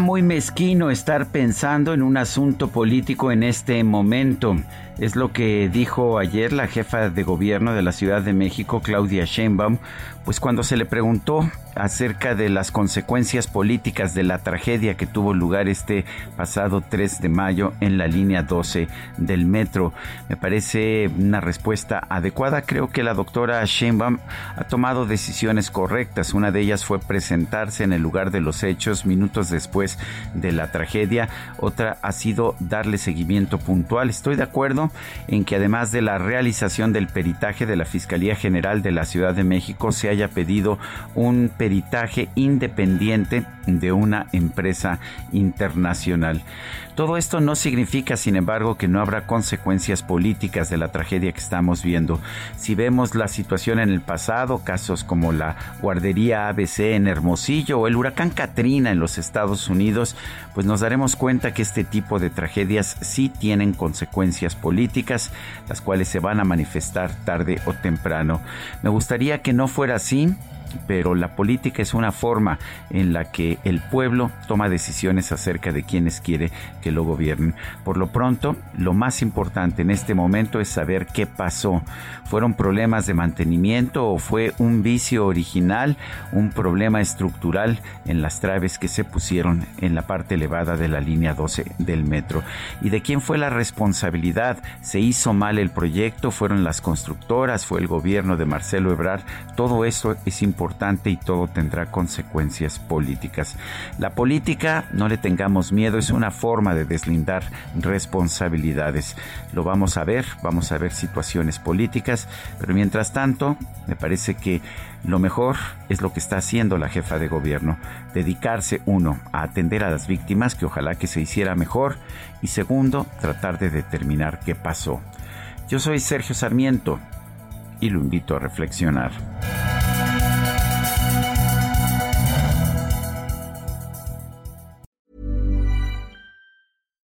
Muy mezquino estar pensando en un asunto político en este momento. Es lo que dijo ayer la jefa de gobierno de la Ciudad de México, Claudia Sheinbaum, pues cuando se le preguntó acerca de las consecuencias políticas de la tragedia que tuvo lugar este pasado 3 de mayo en la línea 12 del metro. Me parece una respuesta adecuada. Creo que la doctora Sheinbaum ha tomado decisiones correctas. Una de ellas fue presentarse en el lugar de los hechos minutos después de la tragedia. Otra ha sido darle seguimiento puntual. Estoy de acuerdo en que además de la realización del peritaje de la Fiscalía General de la Ciudad de México se haya pedido un peritaje independiente de una empresa internacional. Todo esto no significa, sin embargo, que no habrá consecuencias políticas de la tragedia que estamos viendo. Si vemos la situación en el pasado, casos como la guardería ABC en Hermosillo o el huracán Katrina en los Estados Unidos, pues nos daremos cuenta que este tipo de tragedias sí tienen consecuencias políticas, las cuales se van a manifestar tarde o temprano. Me gustaría que no fuera así, pero la política es una forma en la que el pueblo toma decisiones acerca de quienes quiere que lo gobiernen. Por lo pronto, lo más importante en este momento es saber qué pasó. ¿Fueron problemas de mantenimiento o fue un vicio original, un problema estructural en las traves que se pusieron en la parte elevada de la línea 12 del metro? ¿Y de quién fue la responsabilidad? ¿Se hizo mal el proyecto? ¿Fueron las constructoras? ¿Fue el gobierno de Marcelo Ebrard? Todo esto es y todo tendrá consecuencias políticas. La política, no le tengamos miedo, es una forma de deslindar responsabilidades. Lo vamos a ver, vamos a ver situaciones políticas, pero mientras tanto, me parece que lo mejor es lo que está haciendo la jefa de gobierno, dedicarse uno a atender a las víctimas, que ojalá que se hiciera mejor, y segundo, tratar de determinar qué pasó. Yo soy Sergio Sarmiento y lo invito a reflexionar.